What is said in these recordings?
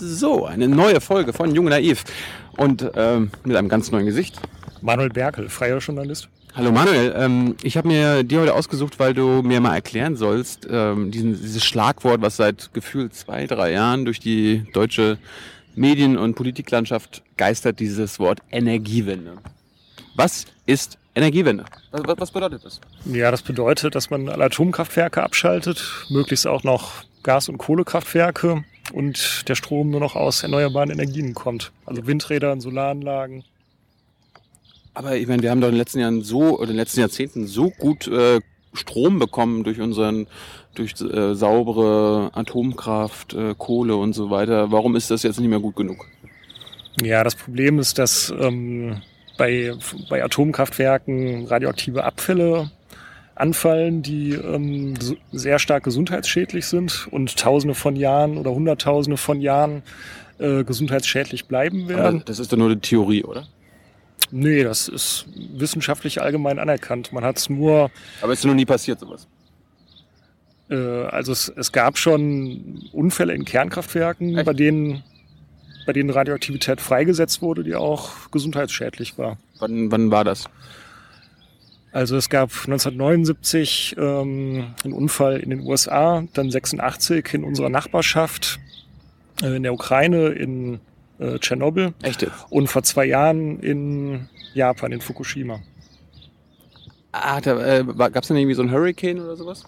So, eine neue Folge von Jung Naiv und ähm, mit einem ganz neuen Gesicht. Manuel Berkel, freier Journalist. Hallo Manuel, ähm, ich habe mir dir heute ausgesucht, weil du mir mal erklären sollst, ähm, diesen, dieses Schlagwort, was seit gefühlt zwei, drei Jahren durch die deutsche Medien- und Politiklandschaft geistert, dieses Wort Energiewende. Was ist Energiewende? Was, was bedeutet das? Ja, das bedeutet, dass man alle Atomkraftwerke abschaltet, möglichst auch noch Gas- und Kohlekraftwerke und der Strom nur noch aus erneuerbaren Energien kommt. Also Windräder und Solaranlagen. Aber ich meine, wir haben doch in den letzten Jahren so, oder in den letzten Jahrzehnten so gut äh, Strom bekommen durch unseren, durch äh, saubere Atomkraft, äh, Kohle und so weiter. Warum ist das jetzt nicht mehr gut genug? Ja, das Problem ist, dass ähm, bei, bei Atomkraftwerken radioaktive Abfälle anfallen, die ähm, sehr stark gesundheitsschädlich sind und Tausende von Jahren oder Hunderttausende von Jahren äh, gesundheitsschädlich bleiben werden. Aber das ist doch nur eine Theorie, oder? Nee, das ist wissenschaftlich allgemein anerkannt. Man hat es nur. Aber ist noch nie passiert sowas? Äh, also es, es gab schon Unfälle in Kernkraftwerken, Echt? bei denen bei denen Radioaktivität freigesetzt wurde, die auch gesundheitsschädlich war. Wann, wann war das? Also es gab 1979 ähm, einen Unfall in den USA, dann 86 in unserer Nachbarschaft äh, in der Ukraine, in äh, Tschernobyl. Echt? Und vor zwei Jahren in Japan, in Fukushima. Ah, da äh, gab es dann irgendwie so einen Hurricane oder sowas?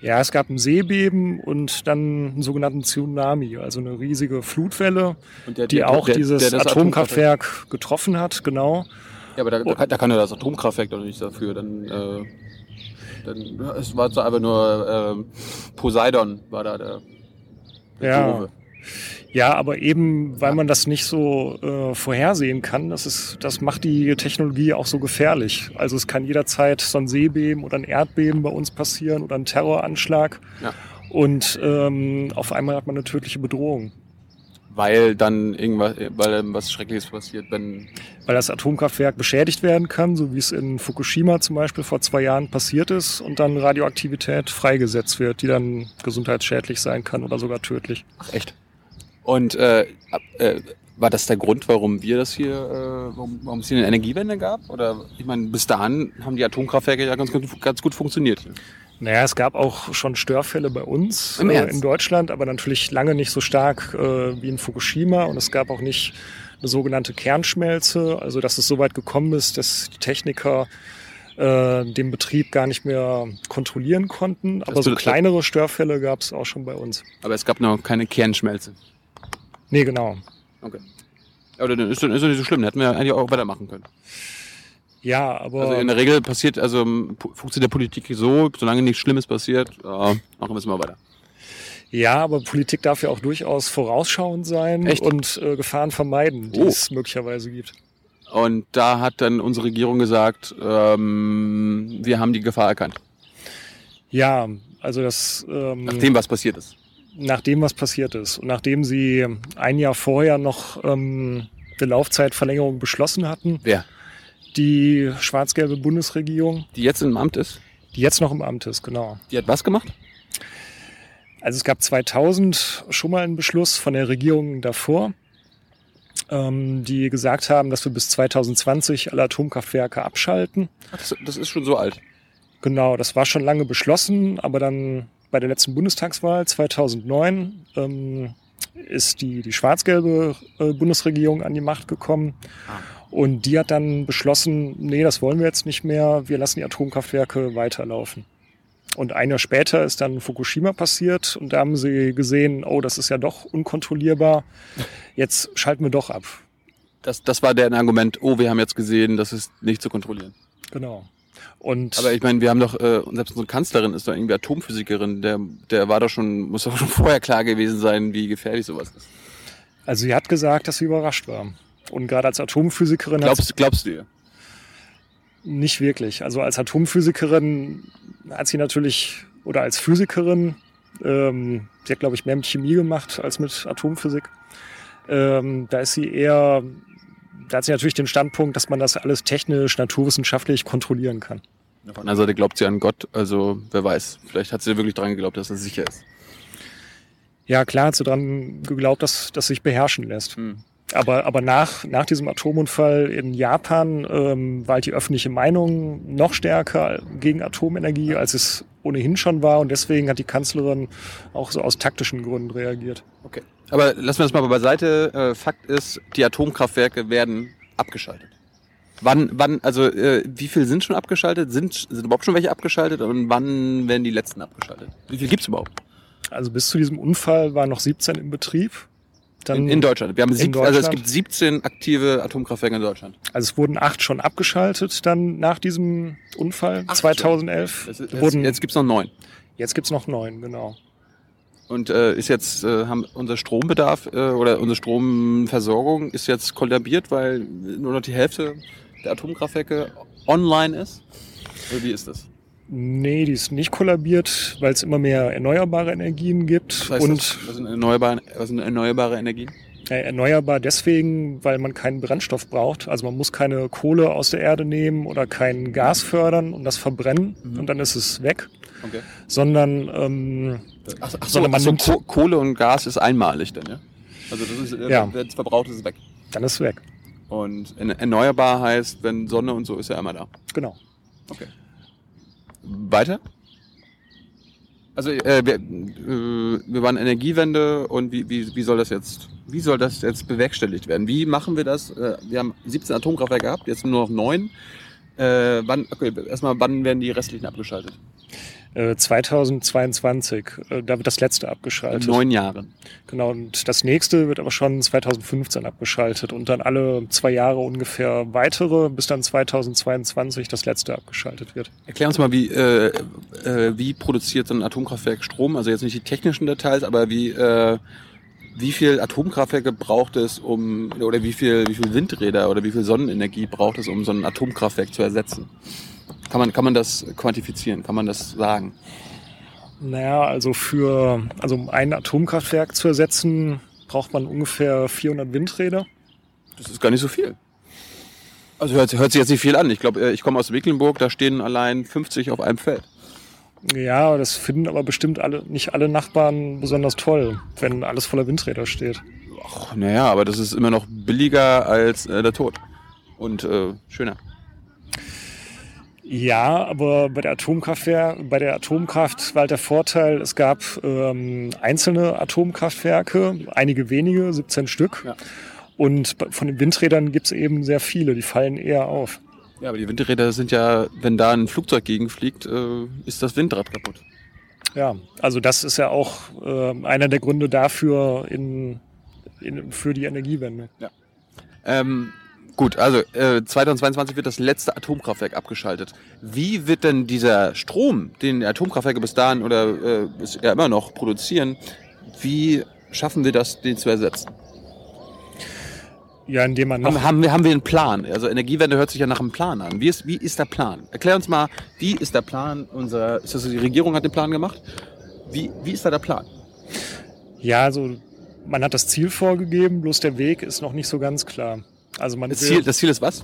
Ja, es gab ein Seebeben und dann einen sogenannten Tsunami, also eine riesige Flutwelle, der, die der, auch der, dieses Atomkraftwerk getroffen hat, genau. Ja, aber da, da, da kann ja das Atomkraftwerk doch nicht dafür. Dann, äh, dann es war so einfach nur äh, Poseidon war da der, der ja. Ja, aber eben, weil man das nicht so äh, vorhersehen kann, das, ist, das macht die Technologie auch so gefährlich. Also es kann jederzeit so ein Seebeben oder ein Erdbeben bei uns passieren oder ein Terroranschlag. Ja. Und ähm, auf einmal hat man eine tödliche Bedrohung weil dann irgendwas, weil was Schreckliches passiert, wenn weil das Atomkraftwerk beschädigt werden kann, so wie es in Fukushima zum Beispiel vor zwei Jahren passiert ist, und dann Radioaktivität freigesetzt wird, die dann gesundheitsschädlich sein kann oder sogar tödlich. Ach, echt? Und äh, äh, war das der Grund, warum wir das hier, äh, warum, warum es hier eine Energiewende gab? Oder ich meine, bis dahin haben die Atomkraftwerke ja ganz, ganz gut funktioniert. Naja, es gab auch schon Störfälle bei uns äh, in Deutschland, aber natürlich lange nicht so stark äh, wie in Fukushima. Und es gab auch nicht eine sogenannte Kernschmelze, also dass es so weit gekommen ist, dass die Techniker äh, den Betrieb gar nicht mehr kontrollieren konnten. Aber so kleinere Störfälle gab es auch schon bei uns. Aber es gab noch keine Kernschmelze. Nee, genau. Okay. Aber dann ist, dann ist doch nicht so schlimm, dann hätten wir eigentlich auch weitermachen können. Ja, aber. Also in der Regel passiert, also funktioniert der Politik so, solange nichts Schlimmes passiert, äh, machen wir es mal weiter. Ja, aber Politik darf ja auch durchaus vorausschauend sein Echt? und äh, Gefahren vermeiden, die oh. es möglicherweise gibt. Und da hat dann unsere Regierung gesagt, ähm, wir haben die Gefahr erkannt. Ja, also das. Ähm, nachdem was passiert ist. Nachdem was passiert ist und nachdem sie ein Jahr vorher noch ähm, eine Laufzeitverlängerung beschlossen hatten. Wer? Die schwarz-gelbe Bundesregierung. Die jetzt im Amt ist? Die jetzt noch im Amt ist, genau. Die hat was gemacht? Also es gab 2000 schon mal einen Beschluss von der Regierung davor, ähm, die gesagt haben, dass wir bis 2020 alle Atomkraftwerke abschalten. Ach, das, das ist schon so alt. Genau, das war schon lange beschlossen, aber dann bei der letzten Bundestagswahl 2009 ähm, ist die, die schwarz-gelbe äh, Bundesregierung an die Macht gekommen. Ah. Und die hat dann beschlossen, nee, das wollen wir jetzt nicht mehr, wir lassen die Atomkraftwerke weiterlaufen. Und ein Jahr später ist dann Fukushima passiert und da haben sie gesehen, oh, das ist ja doch unkontrollierbar, jetzt schalten wir doch ab. Das, das war der Argument, oh, wir haben jetzt gesehen, das ist nicht zu kontrollieren. Genau. Und Aber ich meine, wir haben doch, äh, selbst unsere Kanzlerin ist doch irgendwie Atomphysikerin, der, der war doch schon, muss doch schon vorher klar gewesen sein, wie gefährlich sowas ist. Also sie hat gesagt, dass sie überrascht war. Und gerade als Atomphysikerin. Glaubst, glaubst du ihr? Nicht wirklich. Also als Atomphysikerin hat sie natürlich, oder als Physikerin, ähm, sie hat, glaube ich, mehr mit Chemie gemacht als mit Atomphysik. Ähm, da ist sie eher, da hat sie natürlich den Standpunkt, dass man das alles technisch, naturwissenschaftlich kontrollieren kann. Auf der anderen Seite glaubt sie an Gott, also wer weiß, vielleicht hat sie wirklich daran geglaubt, dass es sicher ist. Ja, klar hat sie dran geglaubt, dass das sich beherrschen lässt. Hm. Aber, aber nach, nach diesem Atomunfall in Japan ähm, war halt die öffentliche Meinung noch stärker gegen Atomenergie, als es ohnehin schon war. Und deswegen hat die Kanzlerin auch so aus taktischen Gründen reagiert. Okay. Aber lassen wir das mal beiseite. Äh, Fakt ist, die Atomkraftwerke werden abgeschaltet. Wann, wann, also äh, wie viel sind schon abgeschaltet? Sind, sind überhaupt schon welche abgeschaltet? Und wann werden die letzten abgeschaltet? Wie viel gibt's überhaupt? Also bis zu diesem Unfall waren noch 17 im Betrieb. Dann in, in Deutschland. Wir haben sieb, also es gibt 17 aktive Atomkraftwerke in Deutschland. Also es wurden acht schon abgeschaltet dann nach diesem Unfall acht 2011. Es, es, wurden, jetzt gibt's noch neun. Jetzt gibt's noch neun, genau. Und äh, ist jetzt äh, haben unser Strombedarf äh, oder unsere Stromversorgung ist jetzt kollabiert, weil nur noch die Hälfte der Atomkraftwerke online ist? Oder wie ist das? Nee, die ist nicht kollabiert, weil es immer mehr erneuerbare Energien gibt. Was, und das? was, sind erneuerbare, was sind erneuerbare Energien? Ja, erneuerbar deswegen, weil man keinen Brennstoff braucht. Also man muss keine Kohle aus der Erde nehmen oder kein Gas fördern und das verbrennen mhm. und dann ist es weg. Okay. Sondern, ähm, ach, ach so, sondern man so, nimmt Kohle und Gas ist einmalig dann, ja? Also das ist, ja. wenn es verbraucht ist, es weg. Dann ist es weg. Und erneuerbar heißt, wenn Sonne und so ist ja immer da. Genau. Okay. Weiter? Also äh, wir, äh, wir waren Energiewende und wie, wie, wie soll das jetzt, wie soll das jetzt bewerkstelligt werden? Wie machen wir das? Äh, wir haben 17 Atomkraftwerke gehabt, jetzt nur noch neun. Äh, wann, okay, erstmal, wann werden die restlichen abgeschaltet? 2022, äh, da wird das letzte abgeschaltet. In neun Jahren. Genau, und das nächste wird aber schon 2015 abgeschaltet und dann alle zwei Jahre ungefähr weitere, bis dann 2022 das letzte abgeschaltet wird. Erklär uns mal, wie, äh, äh, wie produziert so ein Atomkraftwerk Strom? Also jetzt nicht die technischen Details, aber wie, äh, wie viel Atomkraftwerke braucht es, um, oder wie viel, wie viel Windräder oder wie viel Sonnenenergie braucht es, um so ein Atomkraftwerk zu ersetzen? Kann man, kann man das quantifizieren? Kann man das sagen? Naja, also für, also um ein Atomkraftwerk zu ersetzen, braucht man ungefähr 400 Windräder. Das ist gar nicht so viel. Also hört, hört sich jetzt nicht viel an. Ich glaube, äh, ich komme aus Mecklenburg, da stehen allein 50 auf einem Feld. Ja, das finden aber bestimmt alle, nicht alle Nachbarn besonders toll, wenn alles voller Windräder steht. Ach, naja, aber das ist immer noch billiger als äh, der Tod. Und äh, schöner. Ja, aber bei der Atomkraftwerk, bei der Atomkraft war halt der Vorteil, es gab ähm, einzelne Atomkraftwerke, einige wenige, 17 Stück. Ja. Und von den Windrädern gibt's eben sehr viele, die fallen eher auf. Ja, aber die Windräder sind ja, wenn da ein Flugzeug gegenfliegt, äh, ist das Windrad kaputt. Ja, also das ist ja auch äh, einer der Gründe dafür in, in, für die Energiewende. Ja. Ähm, Gut, also äh, 2022 wird das letzte Atomkraftwerk abgeschaltet. Wie wird denn dieser Strom, den Atomkraftwerke bis dahin oder äh, ja immer noch produzieren, wie schaffen wir das, den zu ersetzen? Ja, indem man noch haben, haben, wir, haben wir einen Plan? Also Energiewende hört sich ja nach einem Plan an. Wie ist, wie ist der Plan? Erklär uns mal, wie ist der Plan unserer, ist das die Regierung hat den Plan gemacht? Wie, wie ist da der Plan? Ja, also man hat das Ziel vorgegeben, bloß der Weg ist noch nicht so ganz klar. Also man das, Ziel, das Ziel ist was?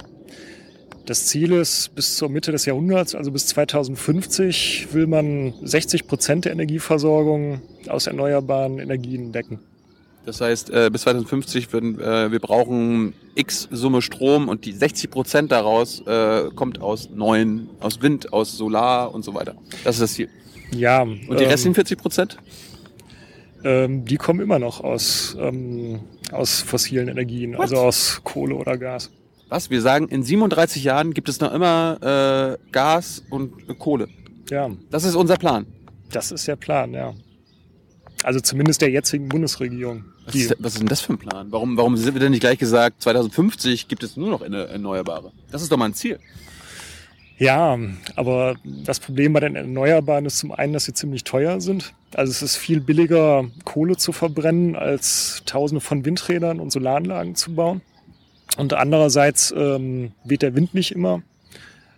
Das Ziel ist, bis zur Mitte des Jahrhunderts, also bis 2050, will man 60 Prozent der Energieversorgung aus erneuerbaren Energien decken. Das heißt, äh, bis 2050 würden äh, wir brauchen X Summe Strom und die 60 Prozent daraus äh, kommt aus neuen, aus Wind, aus Solar und so weiter. Das ist das Ziel. Ja. Und die ähm, restlichen 40 Prozent? Ähm, die kommen immer noch aus ähm, aus fossilen Energien, What? also aus Kohle oder Gas. Was? Wir sagen, in 37 Jahren gibt es noch immer äh, Gas und äh, Kohle. Ja. Das ist unser Plan. Das ist der Plan, ja. Also zumindest der jetzigen Bundesregierung. Was ist, was ist denn das für ein Plan? Warum, warum sind wir denn nicht gleich gesagt, 2050 gibt es nur noch Erneuerbare? Das ist doch mal ein Ziel. Ja, aber das Problem bei den Erneuerbaren ist zum einen, dass sie ziemlich teuer sind. Also es ist viel billiger, Kohle zu verbrennen, als Tausende von Windrädern und Solaranlagen zu bauen. Und andererseits ähm, weht der Wind nicht immer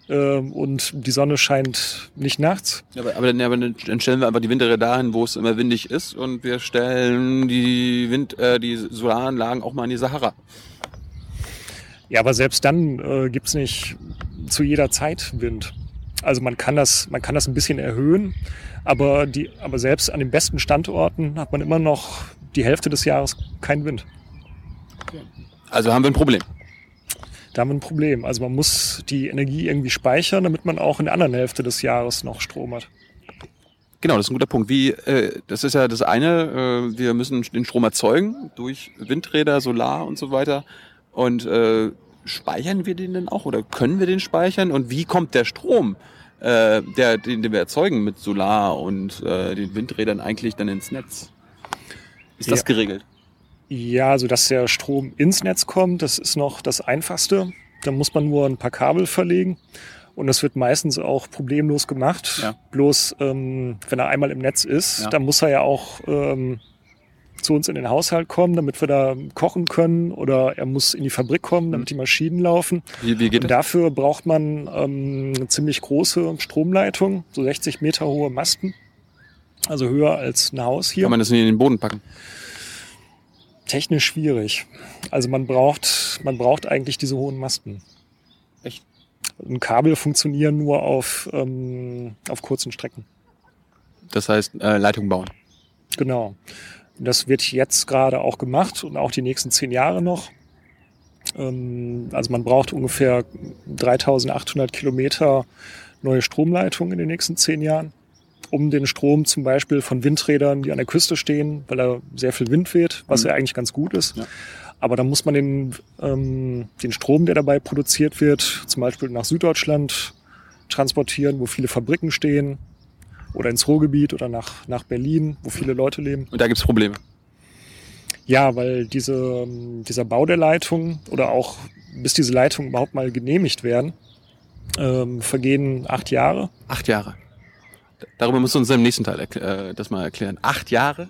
ähm, und die Sonne scheint nicht nachts. Aber, aber, dann, dann stellen wir einfach die Windräder dahin, wo es immer windig ist und wir stellen die, Wind, äh, die Solaranlagen auch mal in die Sahara. Ja, aber selbst dann äh, gibt's nicht zu jeder Zeit Wind. Also man kann das, man kann das ein bisschen erhöhen, aber, die, aber selbst an den besten Standorten hat man immer noch die Hälfte des Jahres keinen Wind. Also haben wir ein Problem. Da haben wir ein Problem. Also man muss die Energie irgendwie speichern, damit man auch in der anderen Hälfte des Jahres noch Strom hat. Genau, das ist ein guter Punkt. Wie, äh, das ist ja das eine, äh, wir müssen den Strom erzeugen durch Windräder, Solar und so weiter. Und äh, speichern wir den denn auch oder können wir den speichern? Und wie kommt der Strom, äh, der, den, den wir erzeugen mit Solar und äh, den Windrädern eigentlich dann ins Netz? Ist das Ja. geregelt? Ja, also dass der Strom ins Netz kommt, das ist noch das Einfachste. Da muss man nur ein paar Kabel verlegen. Und das wird meistens auch problemlos gemacht. Ja. Bloß ähm, wenn er einmal im Netz ist, Ja. dann muss er ja auch ähm, zu uns in den Haushalt kommen, damit wir da kochen können. Oder er muss in die Fabrik kommen, damit die Maschinen laufen. Wie, wie geht Und das? dafür braucht man ähm, eine ziemlich große Stromleitung, so 60 Meter hohe Masten. Also höher als ein Haus hier. Kann man das nicht in den Boden packen? Technisch schwierig. Also man braucht, man braucht eigentlich diese hohen Masten. Echt? Und Kabel funktionieren nur auf, ähm, auf kurzen Strecken. Das heißt, äh, Leitung bauen. Genau. Und das wird jetzt gerade auch gemacht und auch die nächsten zehn Jahre noch. Ähm, also man braucht ungefähr 3800 Kilometer neue Stromleitung in den nächsten zehn Jahren, um den Strom zum Beispiel von Windrädern, die an der Küste stehen, weil da sehr viel Wind weht, was Mhm. ja eigentlich ganz gut ist. Ja. Aber dann muss man den, ähm, den Strom, der dabei produziert wird, zum Beispiel nach Süddeutschland transportieren, wo viele Fabriken stehen, oder ins Ruhrgebiet oder nach, nach Berlin, wo viele Leute leben. Und da gibt's Probleme. Ja, weil diese, dieser Bau der Leitung oder auch bis diese Leitungen überhaupt mal genehmigt werden, ähm, vergehen acht Jahre. Acht Jahre. Darüber musst du uns im nächsten Teil äh, das mal erklären. Acht Jahre?